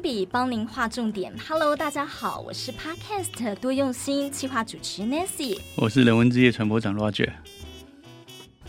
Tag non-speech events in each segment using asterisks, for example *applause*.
笔帮您画重点。Hello，大家好，我是 Podcast 多用心企划主持 Nancy，我是人文之夜传播长 Roger。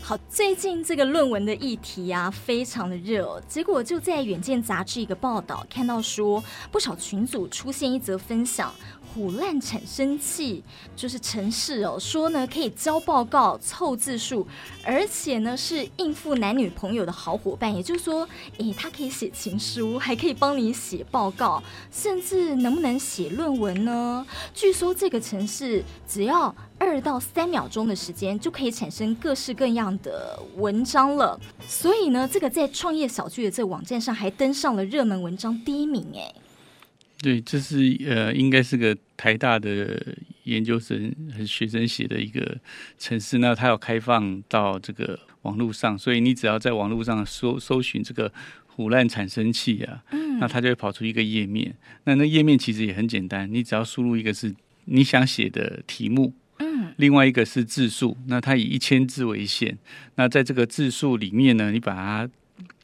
好，最近这个论文的议题啊，非常的热哦。结果就在《远见》杂志一个报道看到说，不少群组出现一则分享。唬烂产生器就是城市哦，说呢可以交报告、凑字数，而且呢是应付男女朋友的好伙伴。也就是说，诶，他可以写情书，还可以帮你写报告，甚至能不能写论文呢？据说这个城市只要二到三秒钟的时间，就可以产生各式各样的文章了。所以呢，这个在创业小聚的这网站上还登上了热门文章第一名，诶。对，这是呃，应该是个台大的研究生和学生写的一个程式，那它要开放到这个网络上，所以你只要在网络上搜搜寻这个唬烂产生器啊，嗯，那它就会跑出一个页面。那那页面其实也很简单，你只要输入一个是你想写的题目，嗯，另外一个是字数，那它以一千字为限。那在这个字数里面呢，你把它，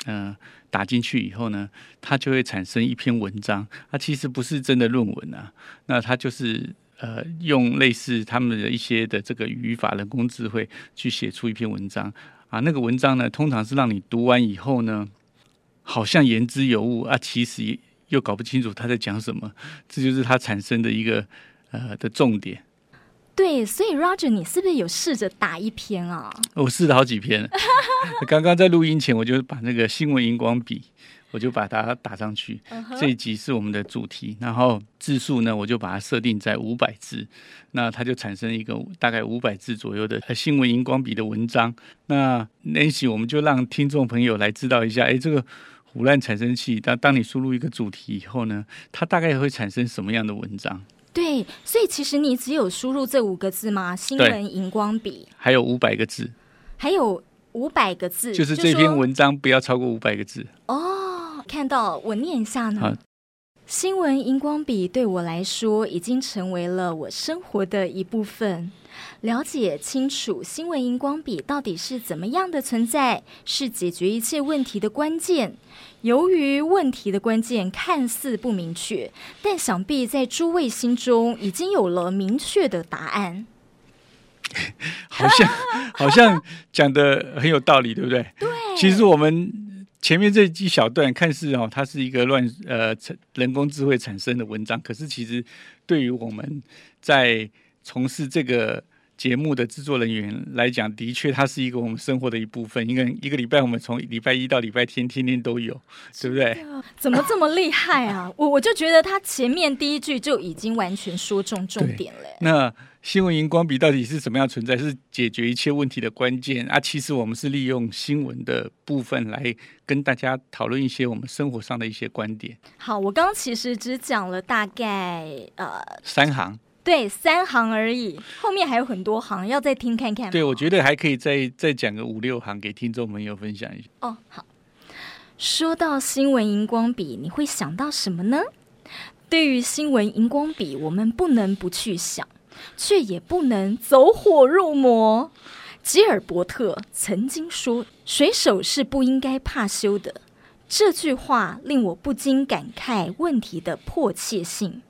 嗯、呃。打进去以后呢，它就会产生一篇文章。它其实不是真的论文啊，那它就是呃用类似他们的一些的这个语法、人工智慧去写出一篇文章啊。那个文章呢，通常是让你读完以后呢，好像言之有物啊，其实又搞不清楚他在讲什么。这就是它产生的一个呃的重点。对，所以 Roger，你是不是有试着打一篇啊？我试了好几篇。*laughs* 刚刚在录音前，我就把那个新闻荧光笔，我就把它打上去。Uh -huh. 这一集是我们的主题，然后字数呢，我就把它设定在五百字，那它就产生一个大概五百字左右的新闻荧光笔的文章。那那一期我们就让听众朋友来知道一下，哎，这个胡乱产生器，当当你输入一个主题以后呢，它大概会产生什么样的文章？对，所以其实你只有输入这五个字吗？新闻荧光笔，还有五百个字，还有五百个字，就是这篇文章不要超过五百个字。哦，看到我念一下呢。新闻荧光笔对我来说已经成为了我生活的一部分。了解清楚新闻荧光笔到底是怎么样的存在，是解决一切问题的关键。由于问题的关键看似不明确，但想必在诸位心中已经有了明确的答案。*laughs* 好像好像讲的很有道理，对不对？对。其实我们前面这一小段看似哦，它是一个乱呃人工智慧产生的文章，可是其实对于我们在从事这个。节目的制作人员来讲，的确，它是一个我们生活的一部分。一个一个礼拜，我们从礼拜一到礼拜天，天天都有，对不对？怎么这么厉害啊？*laughs* 我我就觉得他前面第一句就已经完全说中重点了。那新闻荧光笔到底是怎么样存在？是解决一切问题的关键啊！其实我们是利用新闻的部分来跟大家讨论一些我们生活上的一些观点。好，我刚刚其实只讲了大概呃三行。对，三行而已，后面还有很多行，要再听看看。对，我觉得还可以再再讲个五六行给听众朋友分享一下。哦，好。说到新闻荧光笔，你会想到什么呢？对于新闻荧光笔，我们不能不去想，却也不能走火入魔。吉尔伯特曾经说：“水手是不应该怕羞的。”这句话令我不禁感慨问题的迫切性。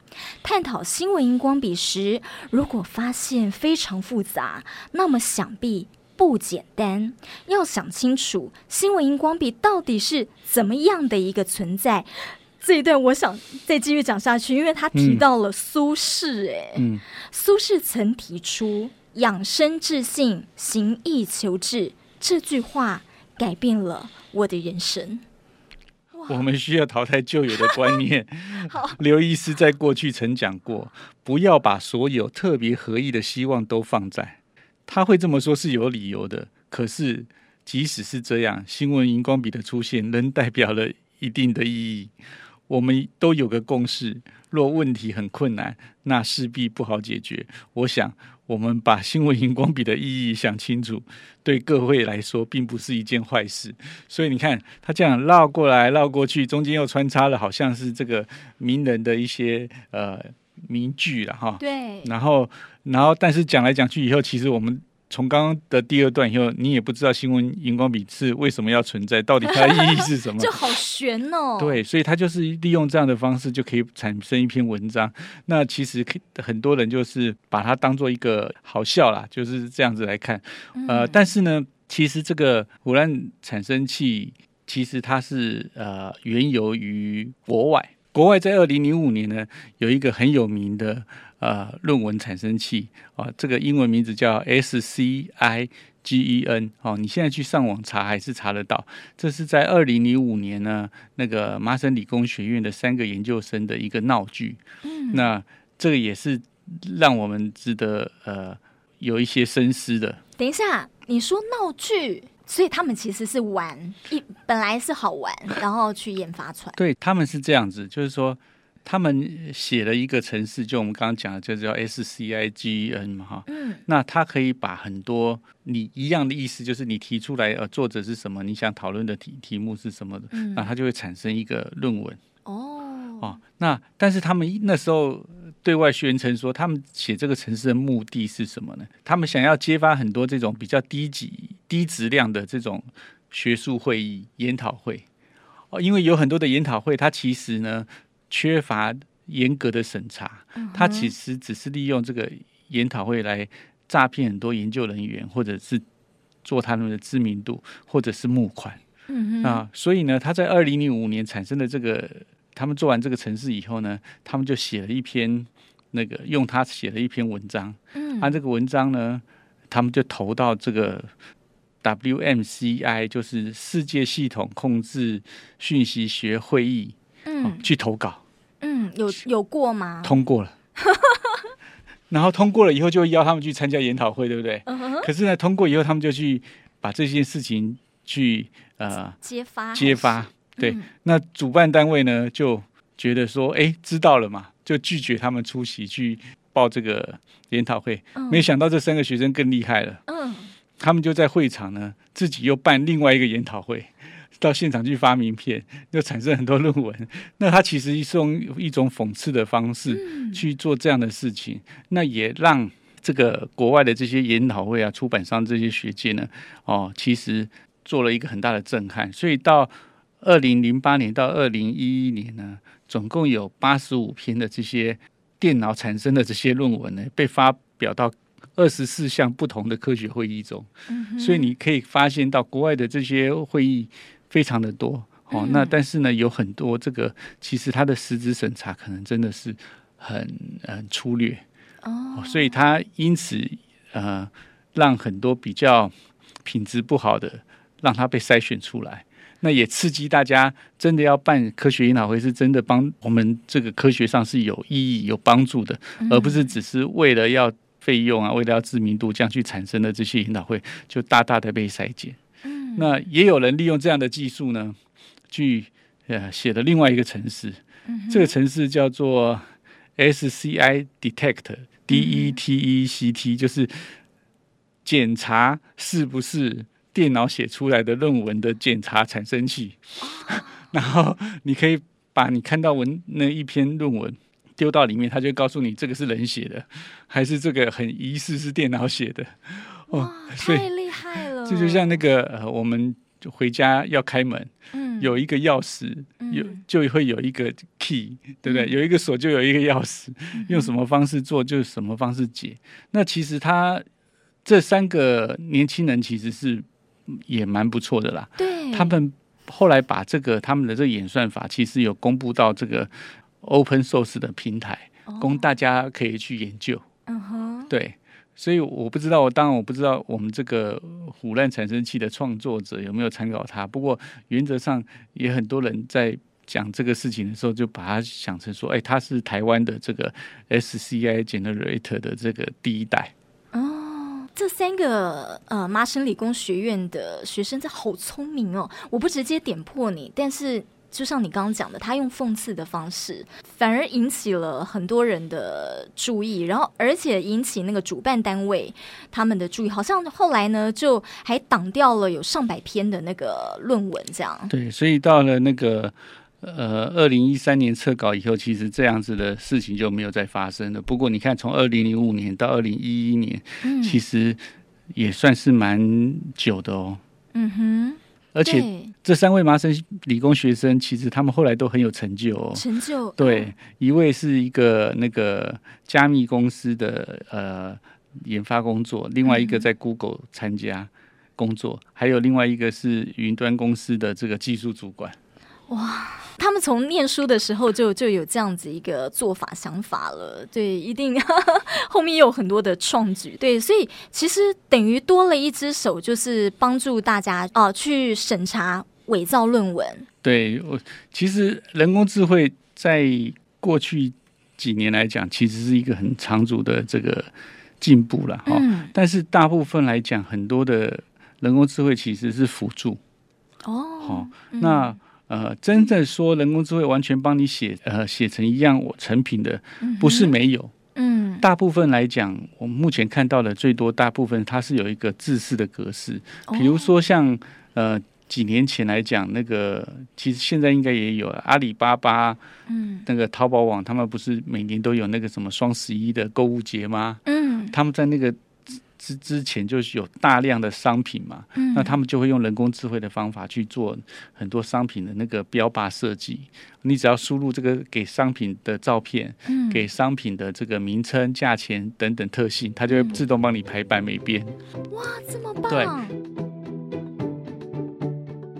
探讨新闻荧光笔时，如果发现非常复杂，那么想必不简单。要想清楚新闻荧光笔到底是怎么样的一个存在。这一段我想再继续讲下去，因为他提到了苏轼。哎、嗯，苏轼曾提出“养生致性，行义求治”这句话，改变了我的人生。*laughs* 我们需要淘汰旧有的观念。*laughs* *laughs* 刘医师在过去曾讲过，不要把所有特别合意的希望都放在。他会这么说是有理由的。可是，即使是这样，新闻荧光笔的出现仍代表了一定的意义。我们都有个共识：若问题很困难，那势必不好解决。我想。我们把新闻荧光笔的意义想清楚，对各位来说并不是一件坏事。所以你看，他这样绕过来绕过去，中间又穿插了好像是这个名人的一些呃名句了哈。对。然后，然后，但是讲来讲去以后，其实我们从刚刚的第二段以后，你也不知道新闻荧光笔是为什么要存在，到底它的意义是什么？*laughs* 就好悬哦。对，所以它就是利用这样的方式就可以产生一篇文章。那其实很多人就是把它当做一个好笑啦，就是这样子来看。呃，但是呢，其实这个胡乱产生器，其实它是呃缘由于国外。国外在二零零五年呢，有一个很有名的呃论文产生器啊，这个英文名字叫 SCIGEN 哦，你现在去上网查还是查得到。这是在二零零五年呢，那个麻省理工学院的三个研究生的一个闹剧。嗯，那这个也是让我们值得呃有一些深思的。等一下，你说闹剧？所以他们其实是玩一，本来是好玩，然后去研发出来。对，他们是这样子，就是说他们写了一个程式，就我们刚刚讲的，就叫 SCIGEN 嘛，哈。嗯。那他可以把很多你一样的意思，就是你提出来，呃，作者是什么，你想讨论的题题目是什么的，嗯，那他就会产生一个论文。哦。哦，那但是他们那时候。对外宣称说，他们写这个城市的目的是什么呢？他们想要揭发很多这种比较低级、低质量的这种学术会议、研讨会。哦，因为有很多的研讨会，它其实呢缺乏严格的审查，它其实只是利用这个研讨会来诈骗很多研究人员，或者是做他们的知名度，或者是募款。嗯啊，所以呢，他在二零零五年产生的这个，他们做完这个城市以后呢，他们就写了一篇。那个用他写了一篇文章，嗯，按、啊、这个文章呢，他们就投到这个 WMCI，就是世界系统控制讯息学会议，嗯、哦，去投稿，嗯，有有过吗？通过了，*laughs* 然后通过了以后就邀他们去参加研讨会，对不对？嗯。可是呢，通过以后他们就去把这件事情去呃揭发揭发，对、嗯，那主办单位呢就觉得说，哎，知道了嘛。就拒绝他们出席去报这个研讨会，嗯，没想到这三个学生更厉害了。嗯，他们就在会场呢，自己又办另外一个研讨会，*laughs* 到现场去发名片，又产生很多论文。那他其实是用一种讽刺的方式去做这样的事情，嗯，那也让这个国外的这些研讨会啊、出版商这些学界呢，哦，其实做了一个很大的震撼。所以到二零零八年到二零一一年呢。总共有八十五篇的这些电脑产生的这些论文呢，被发表到二十四项不同的科学会议中。嗯。所以你可以发现到国外的这些会议非常的多。哦，嗯。那但是呢，有很多这个其实它的实质审查可能真的是很很粗略。哦。所以它因此呃，让很多比较品质不好的，让它被筛选出来。那也刺激大家真的要办科学研讨会，是真的帮我们这个科学上是有意义、有帮助的，而不是只是为了要费用啊，为了要知名度这样去产生的这些研讨会，就大大的被筛减。嗯，那也有人利用这样的技术呢，去呃写了另外一个程式，这个城市叫做 SCI Detect，D E T E C T，就是检查是不是。电脑写出来的论文的检查产生器，*laughs* 然后你可以把你看到文那一篇论文丢到里面，他就告诉你这个是人写的，*laughs* 还是这个很疑似是电脑写的。哦，太厉害了！这就像那个呃，我们回家要开门，嗯，有一个钥匙，有就会有一个 key，对不对？有一个锁就有一个钥匙，用什么方式做就什么方式解。那其实他这三个年轻人其实是。也蛮不错的啦。对，他们后来把这个他们的这个演算法，其实有公布到这个 open source 的平台，哦，供大家可以去研究。嗯哼，对，所以我不知道，我当然我不知道我们这个唬烂产生器的创作者有没有参考它。不过原则上，也很多人在讲这个事情的时候，就把它想成说，哎，它是台湾的这个 SCI Generator 的这个第一代。哦这三个呃麻省理工学院的学生，这好聪明哦！我不直接点破你，但是就像你刚刚讲的，他用讽刺的方式，反而引起了很多人的注意，然后而且引起那个主办单位他们的注意，好像后来呢就还挡掉了有上百篇的那个论文，这样。对，所以到了那个。呃，二零一三年撤稿以后，其实这样子的事情就没有再发生了。不过，你看，从二零零五年到二零一一年，嗯，其实也算是蛮久的哦。嗯哼，而且这三位麻省理工学生，其实他们后来都很有成就哦。成就对，一位是一个那个加密公司的呃研发工作，另外一个在 Google 参加工作，嗯、还有另外一个是云端公司的这个技术主管。哇，他们从念书的时候就就有这样子一个做法想法了，对，一定 *laughs* 后面有很多的创举，对，所以其实等于多了一只手，就是帮助大家哦、呃、去审查伪造论文。对，我其实人工智慧在过去几年来讲，其实是一个很长足的这个进步了哈，嗯、但是大部分来讲，很多的人工智慧其实是辅助。哦，好，那。嗯呃，真正说人工智慧完全帮你写，呃，写成一样我成品的，不是没有。嗯，大部分来讲，我们目前看到的最多，大部分它是有一个制式的格式。比如说像呃几年前来讲，那个其实现在应该也有了阿里巴巴，嗯，那个淘宝网，他们不是每年都有那个什么双十一的购物节吗？嗯，他们在那个。之之前就是有大量的商品嘛，嗯、那他们就会用人工智慧的方法去做很多商品的那个标靶设计。你只要输入这个给商品的照片，嗯、给商品的这个名称、价钱等等特性，它就会自动帮你排版美编。哇，这么棒！对。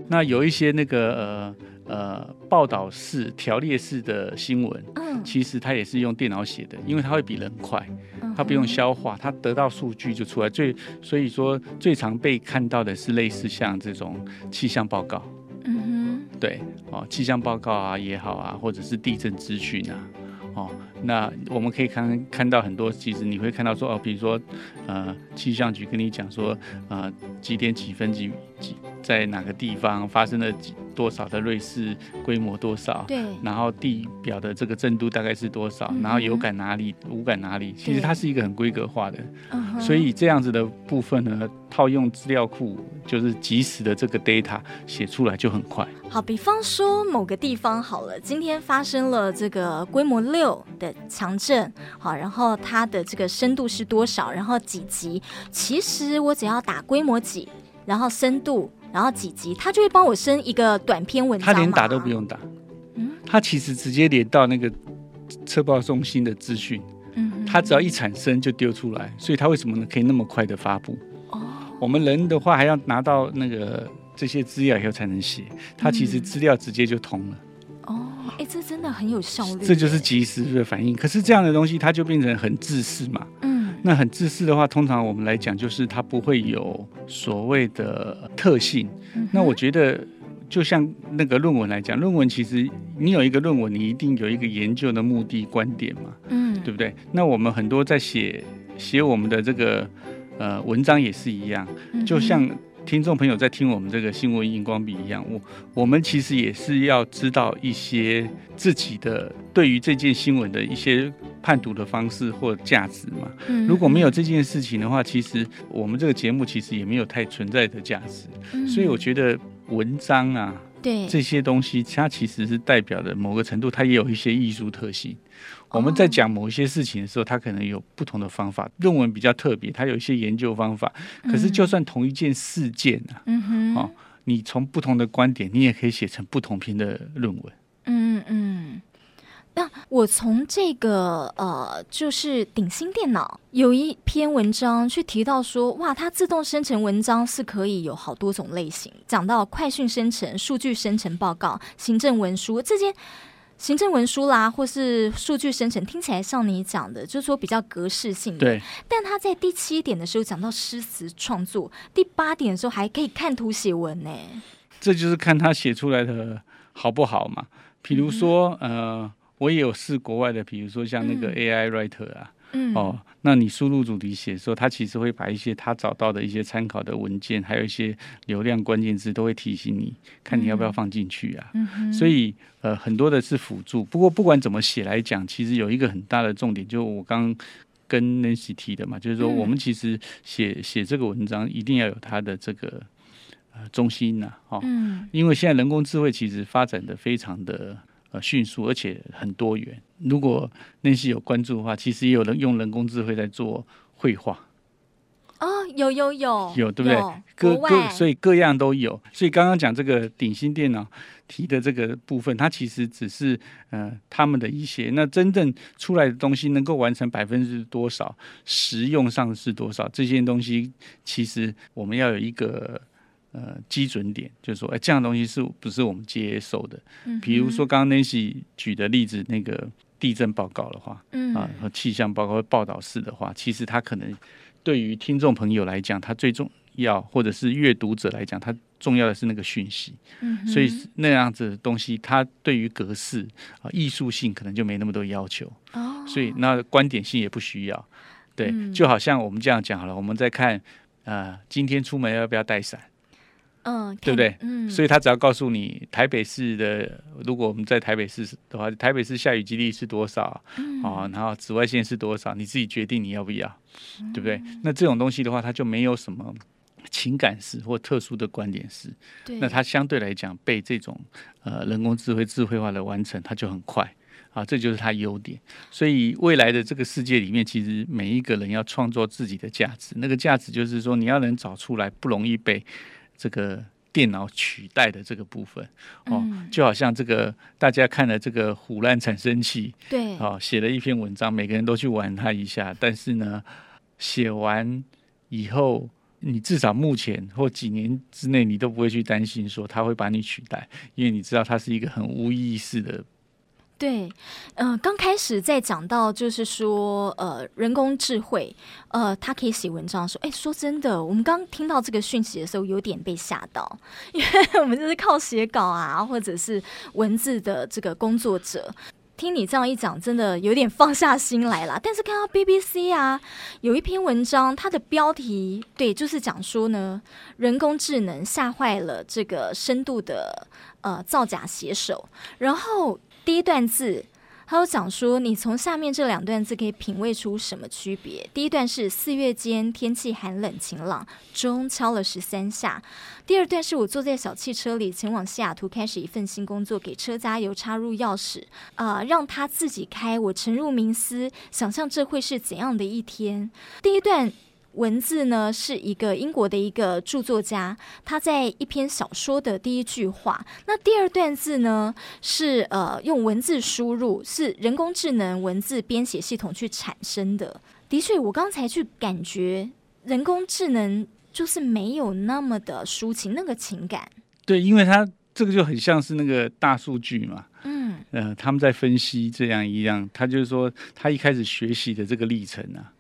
那有一些那个呃呃报道式、条列式的新闻，嗯、其实它也是用电脑写的，因为它会比人快。它不用消化，它得到数据就出来。最所以说最常被看到的是类似像这种气象报告，嗯哼，对哦，气象报告啊也好啊，或者是地震资讯啊，哦，那我们可以看看到很多，其实你会看到说哦，比如说呃气象局跟你讲说呃几点几分几几在哪个地方发生了几。多少的瑞士规模多少？对，然后地表的这个震度大概是多少？嗯、然后有感哪里，无感哪里？其实它是一个很规格化的，对所以这样子的部分呢，套用资料库就是即时的这个 data 写出来就很快。好，比方说某个地方好了，今天发生了这个规模六的强震，好，然后它的这个深度是多少？然后几级？其实我只要打规模几，然后深度。然后几级，它就会帮我生一个短篇文章。他连打都不用打，嗯，他其实直接连到那个测报中心的资讯，嗯哼，他只要一产生就丢出来，所以他为什么呢？可以那么快的发布？哦，我们人的话还要拿到那个这些资料以后才能写，他其实资料直接就通了。哎，这真的很有效率，这就是及时的反应。可是这样的东西，它就变成很自私嘛。嗯。那很自私的话，通常我们来讲，就是它不会有所谓的特性。嗯、那我觉得，就像那个论文来讲，论文其实你有一个论文，你一定有一个研究的目的观点嘛，嗯，对不对？那我们很多在写写我们的这个呃文章也是一样，就像。听众朋友在听我们这个新闻荧光笔一样，我我们其实也是要知道一些自己的对于这件新闻的一些判读的方式或价值嘛。嗯，如果没有这件事情的话，其实我们这个节目其实也没有太存在的价值。嗯，所以我觉得文章啊，对这些东西，它其实是代表的某个程度，它也有一些艺术特性。我们在讲某一些事情的时候，它可能有不同的方法。论文比较特别，它有一些研究方法。可是，就算同一件事件啊，嗯哼，哦，你从不同的观点，你也可以写成不同篇的论文。嗯嗯。那我从这个呃，就是鼎新电脑有一篇文章去提到说，哇，它自动生成文章是可以有好多种类型，讲到快讯生成、数据生成报告、行政文书这些。行政文书啦，或是数据生成，听起来像你讲的，就是说比较格式性的。对。但他在第七点的时候讲到诗词创作，第八点的时候还可以看图写文呢。这就是看他写出来的好不好嘛。比如说，嗯、呃，我也有试国外的，比如说像那个 AI Writer 啊。哦，那你输入主题写的时候，他其实会把一些他找到的一些参考的文件，还有一些流量关键字，都会提醒你，看你要不要放进去啊。嗯嗯、所以，呃，很多的是辅助。不过，不管怎么写来讲，其实有一个很大的重点，就我刚跟 Nancy 提的嘛，就是说，我们其实写写这个文章，一定要有它的这个呃中心呐、啊，哦，嗯、因为现在人工智慧其实发展的非常的。呃，迅速而且很多元。如果那些有关注的话，其实也有人用人工智慧在做绘画。哦，有有有有，对不对？各各，所以各样都有。所以刚刚讲这个鼎新电脑提的这个部分，它其实只是呃他们的一些，那真正出来的东西能够完成百分之多少，实用上是多少，这些东西其实我们要有一个呃基准点，就是说，哎，这样东西是不是我们接受的？嗯，比如说刚刚 Nancy 举的例子，那个地震报告的话，嗯啊和气象报告报道式的话，其实它可能。对于听众朋友来讲，它最重要，或者是阅读者来讲，它重要的是那个讯息。嗯，所以那样子的东西，它对于格式啊、艺术性可能就没那么多要求。哦，所以那观点性也不需要。对，就好像我们这样讲好了，我们在看啊、呃，今天出门要不要带伞？嗯，对不对？嗯，所以他只要告诉你台北市的，如果我们在台北市的话，台北市下雨几率是多少？嗯，啊，然后紫外线是多少？你自己决定你要不要，嗯、对不对？那这种东西的话，它就没有什么情感式或特殊的观点式。对，那它相对来讲被这种呃人工智慧智慧化的完成，它就很快啊，这就是它优点。所以未来的这个世界里面，其实每一个人要创作自己的价值，那个价值就是说你要能找出来，不容易被。这个电脑取代的这个部分，哦，嗯、就好像这个大家看了这个唬烂产生器，对，哦，写了一篇文章，每个人都去玩它一下，但是呢，写完以后，你至少目前或几年之内，你都不会去担心说它会把你取代，因为你知道它是一个很无意识的。对，嗯、刚开始在讲到就是说，呃，人工智慧，呃，它可以写文章说，哎，说真的，我们刚听到这个讯息的时候，有点被吓到，因为我们就是靠写稿啊，或者是文字的这个工作者，听你这样一讲，真的有点放下心来了。但是看到 BBC 啊，有一篇文章，它的标题对，就是讲说呢，人工智能吓坏了这个深度的呃造假写手，然后。第一段字，他有讲说，你从下面这两段字可以品味出什么区别？第一段是四月间天气寒冷晴朗，钟敲了十三下。第二段是我坐在小汽车里前往西雅图，开始一份新工作，给车加油，插入钥匙，啊、让他自己开。我沉入冥思，想象这会是怎样的一天。第一段。文字呢，是一个英国的一个著作家，他在一篇小说的第一句话。那第二段字呢，是呃用文字输入，是人工智能文字编写系统去产生的。的确，我刚才去感觉人工智能就是没有那么的抒情那个情感。对，因为它这个就很像是那个大数据嘛。嗯，呃，他们在分析这样一样，他就是说他一开始学习的这个历程啊。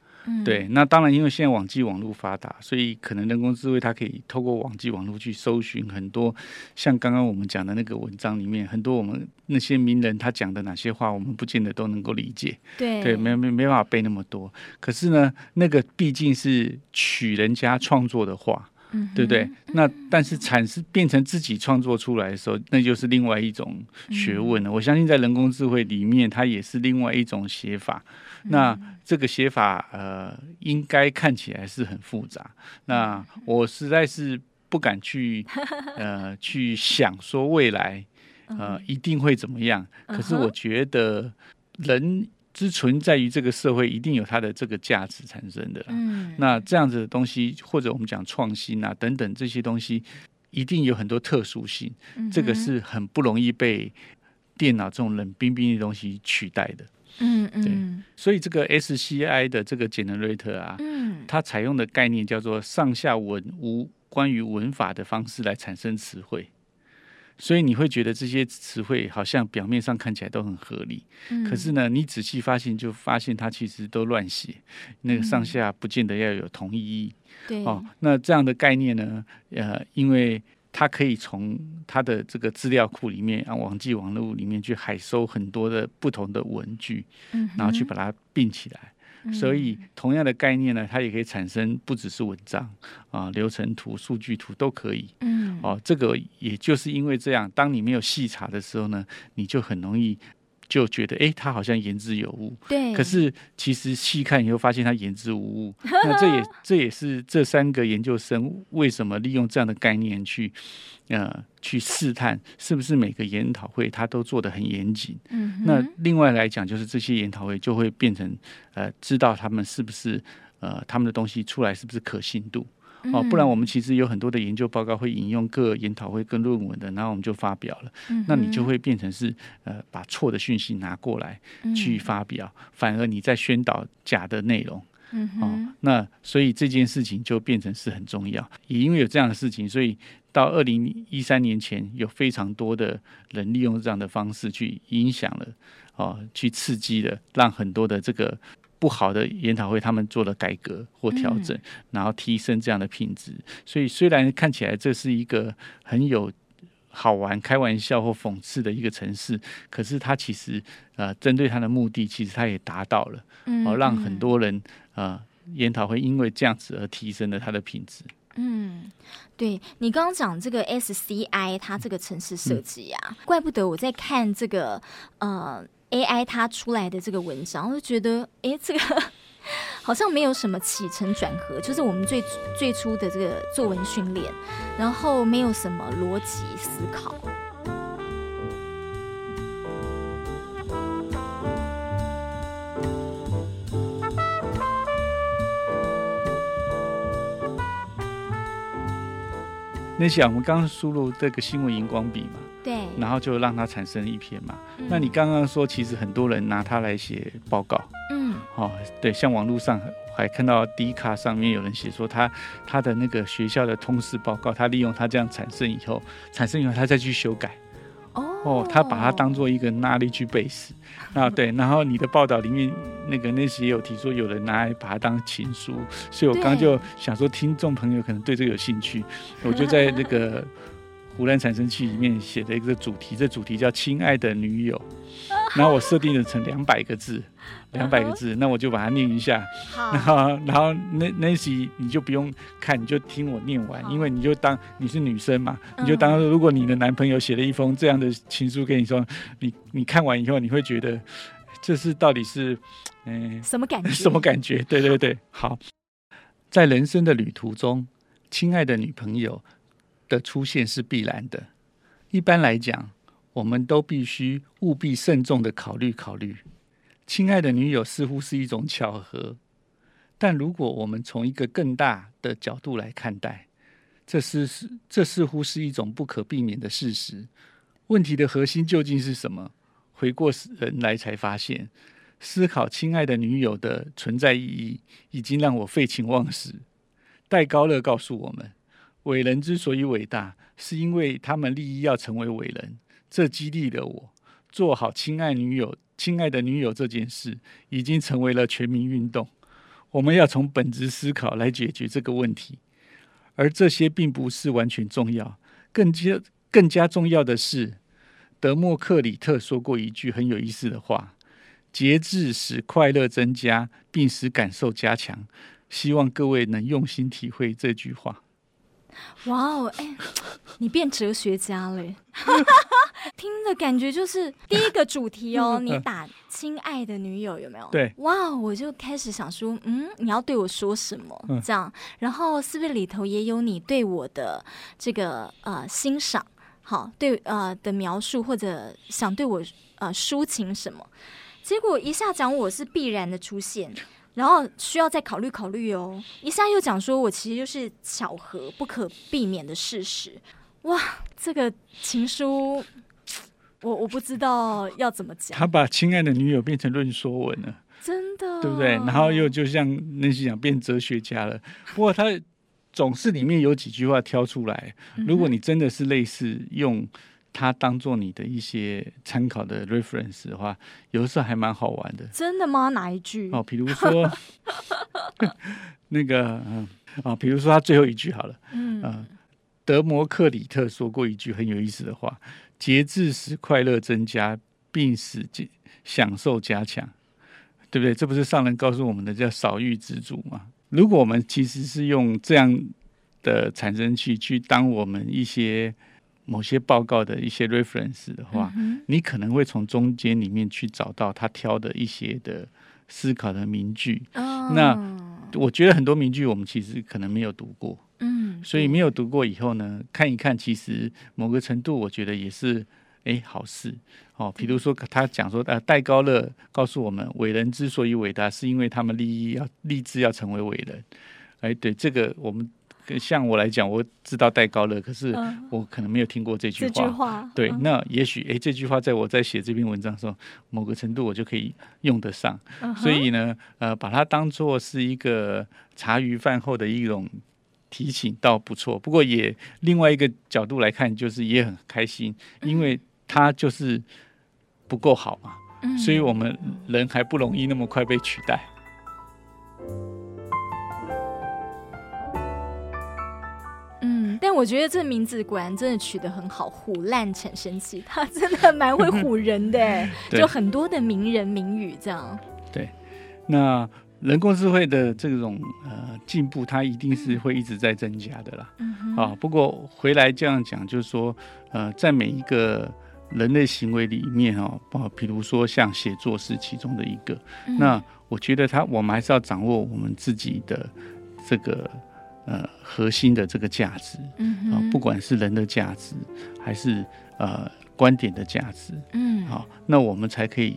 对，那当然，因为现在网际网络发达，所以可能人工智慧它可以透过网际网络去搜寻很多，像刚刚我们讲的那个文章里面，很多我们那些名人他讲的哪些话，我们不见得都能够理解。对，对，没没没办法背那么多。可是呢，那个毕竟是取人家创作的话，嗯、对不对？那但是产生变成自己创作出来的时候，那就是另外一种学问了。嗯、我相信在人工智慧里面，它也是另外一种写法。那这个写法，呃，应该看起来是很复杂。那我实在是不敢去，*laughs* 呃，去想说未来，呃，一定会怎么样。可是我觉得，人之存在于这个社会，一定有它的这个价值产生的。那这样子的东西，或者我们讲创新啊等等这些东西，一定有很多特殊性。这个是很不容易被电脑这种冷冰冰的东西取代的。嗯嗯，对，所以这个 SCI 的这个 generator 啊，嗯，它采用的概念叫做上下文无关于文法的方式来产生词汇，所以你会觉得这些词汇好像表面上看起来都很合理，嗯，可是呢，你仔细发现就发现它其实都乱写，那个上下不见得要有同义意，对，哦，那这样的概念呢，呃，因为。它可以从它的这个资料库里面啊，网际网络里面去海搜很多的不同的文具，嗯、然后去把它并起来。嗯、所以同样的概念呢，它也可以产生不只是文章啊，流程图、数据图都可以。嗯，哦，这个也就是因为这样，当你没有细查的时候呢，你就很容易。就觉得哎，他好像言之有物。对。可是其实细看以后，发现他言之无物。*laughs* 那这也这也是这三个研究生为什么利用这样的概念去呃去试探，是不是每个研讨会他都做得很严谨。嗯。那另外来讲，就是这些研讨会就会变成呃，知道他们是不是呃他们的东西出来是不是可信度。哦，不然我们其实有很多的研究报告会引用各研讨会跟论文的，然后我们就发表了。嗯、那你就会变成是呃把错的讯息拿过来去发表，嗯、反而你在宣导假的内容。嗯哦，那所以这件事情就变成是很重要。也因为有这样的事情，所以到二零一三年前，有非常多的人利用这样的方式去影响了，哦，去刺激了，让很多的这个。不好的研讨会，他们做了改革或调整，然后提升这样的品质。所以虽然看起来这是一个很有好玩、开玩笑或讽刺的一个城市，可是它其实呃，针对它的目的，其实它也达到了，哦，让很多人呃研讨会因为这样子而提升了它的品质。嗯，对，你刚刚讲这个 SCI，它这个城市设计啊，嗯、怪不得我在看这个呃。AI 它出来的这个文章，我就觉得，哎，这个 *laughs* 好像没有什么起承转合，就是我们最最初的这个作文训练，然后没有什么逻辑思考。那想我们刚刚输入这个新闻荧光笔嘛？对，然后就让它产生一篇嘛。嗯、那你刚刚说，其实很多人拿它来写报告。嗯，哦，对，像网络上还看到 D 卡上面有人写说他，他他的那个学校的通识报告，他利用它这样产生以后，产生以后他再去修改。哦，他把它当做一个 knowledge base，啊对，然后你的报道里面那个那时也有提说，有人拿来把它当情书，所以我刚刚就想说，听众朋友可能对这个有兴趣，我就在那个。胡乱产生器里面写的一个主题，这主题叫“亲爱的女友 *laughs* ”，然后我设定了成两百个字，两百个字，那我就把它念一下，然后然后那那时你就不用看，你就听我念完，因为你就当你是女生嘛，你就当如果你的男朋友写了一封这样的情书给你说，你你看完以后你会觉得这是到底是嗯什么感 *laughs* 觉？什么感觉？对对对，好，在人生的旅途中，亲爱的女朋友。的出现是必然的。一般来讲，我们都必须务必慎重的考虑考虑。亲爱的女友似乎是一种巧合，但如果我们从一个更大的角度来看待，这是是这似乎是一种不可避免的事实。问题的核心究竟是什么？回过神来才发现，思考亲爱的女友的存在意义，已经让我废寝忘食。戴高乐告诉我们。伟人之所以伟大，是因为他们立意要成为伟人。这激励了我，做好亲爱女友、亲爱的女友这件事，已经成为了全民运动。我们要从本质思考来解决这个问题，而这些并不是完全重要。更加更加重要的是，德谟克里特说过一句很有意思的话：“节制使快乐增加，并使感受加强。”希望各位能用心体会这句话。哇哦，哎，你变哲学家了，*laughs* 听的感觉就是第一个主题哦。你打“亲爱的女友”有没有？对，哇，我就开始想说，嗯，你要对我说什么？这样，然后是不是里头也有你对我的这个呃欣赏？好，对呃的描述，或者想对我呃抒情什么？结果一下讲我是必然的出现。然后需要再考虑考虑哦。一下又讲说我其实就是巧合，不可避免的事实。哇，这个情书，我我不知道要怎么讲。他把亲爱的女友变成论说文了，真的，对不对？然后又就像那些讲变哲学家了。不过他总是里面有几句话挑出来。如果你真的是类似用。它当做你的一些参考的 reference 的话，有的时候还蛮好玩的。真的吗？哪一句？哦，比如说 *laughs* 那个，嗯，啊，比如说他最后一句好了，嗯，呃，德摩克里特说过一句很有意思的话：节制使快乐增加，并使享受加强，对不对？这不是上人告诉我们的叫少欲知足吗？如果我们其实是用这样的产生器去当我们一些。某些报告的一些 reference 的话，嗯、你可能会从中间里面去找到他挑的一些的思考的名句。哦、那我觉得很多名句我们其实可能没有读过，嗯，所以没有读过以后呢，看一看，其实某个程度我觉得也是哎好事哦。比如说他讲说，呃，戴高乐告诉我们，伟人之所以伟大，是因为他们立意要立志要成为伟人。哎，对这个我们。像我来讲，我知道戴高乐，可是我可能没有听过这句话。这句话对，那也许哎，这句话在我在写这篇文章的时候，某个程度我就可以用得上。所以呢，呃，把它当做是一个茶余饭后的一种提醒，倒不错。不过也另外一个角度来看，就是也很开心，因为它就是不够好嘛，所以我们人还不容易那么快被取代。我觉得这名字果然真的取得很好，虎烂产生器，他真的蛮会 *laughs* 唬人的，就很多的名人名语这样。对，那人工智慧的这种呃进步，它一定是会一直在增加的啦。嗯。啊，不过回来这样讲，就是说呃，在每一个人类行为里面哦，啊，比如说像写作是其中的一个，嗯、那我觉得他我们还是要掌握我们自己的这个。呃，核心的这个价值，嗯啊、呃，不管是人的价值，还是呃观点的价值，嗯，好，那我们才可以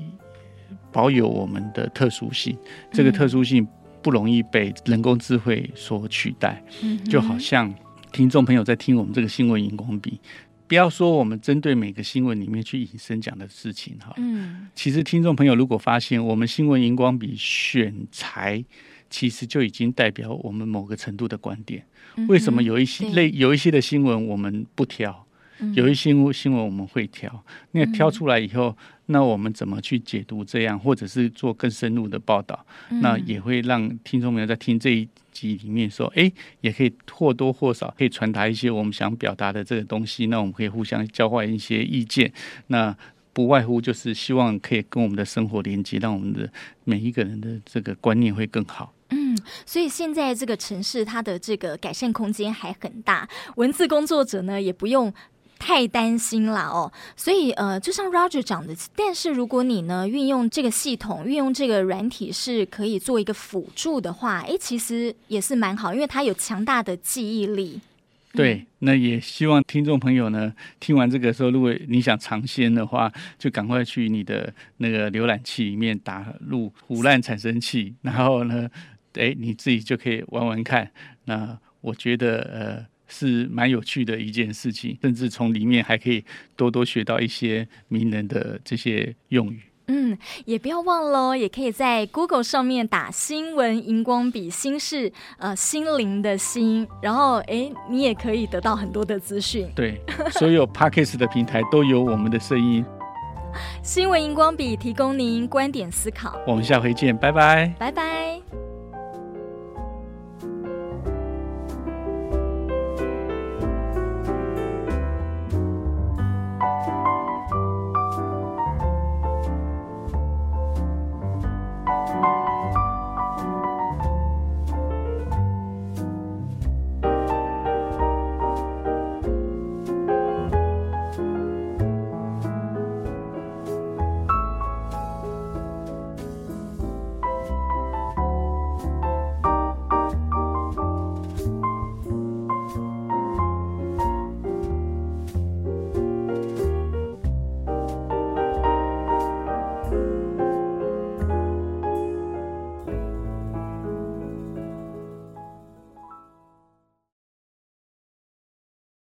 保有我们的特殊性。这个特殊性不容易被人工智慧所取代。嗯，就好像听众朋友在听我们这个新闻荧光笔，不要说我们针对每个新闻里面去引申讲的事情哈。嗯，其实听众朋友如果发现我们新闻荧光笔选材。其实就已经代表我们某个程度的观点。为什么有一些类有一些的新闻我们不挑，有一些新闻我们会挑？那挑出来以后，那我们怎么去解读这样，或者是做更深入的报道？那也会让听众朋友在听这一集里面说，哎，也可以或多或少可以传达一些我们想表达的这个东西。那我们可以互相交换一些意见。那不外乎就是希望可以跟我们的生活连接，让我们的每一个人的这个观念会更好。嗯，所以现在这个城市它的这个改善空间还很大，文字工作者呢也不用太担心啦哦。所以呃，就像 Roger 讲的，但是如果你呢运用这个系统，运用这个软体是可以做一个辅助的话，诶，其实也是蛮好，因为它有强大的记忆力。对，那也希望听众朋友呢听完这个时候，如果你想尝鲜的话，就赶快去你的那个浏览器里面打入“腐烂产生器”，然后呢。哎，你自己就可以玩玩看。那我觉得呃是蛮有趣的一件事情，甚至从里面还可以多多学到一些名人的这些用语。嗯，也不要忘了，也可以在 Google 上面打“新闻荧光笔”，心是呃心灵的心，然后哎，你也可以得到很多的资讯。对，所有 Podcast 的平台都有我们的声音。新闻荧光笔提供您观点思考。我们下回见，拜拜，拜拜。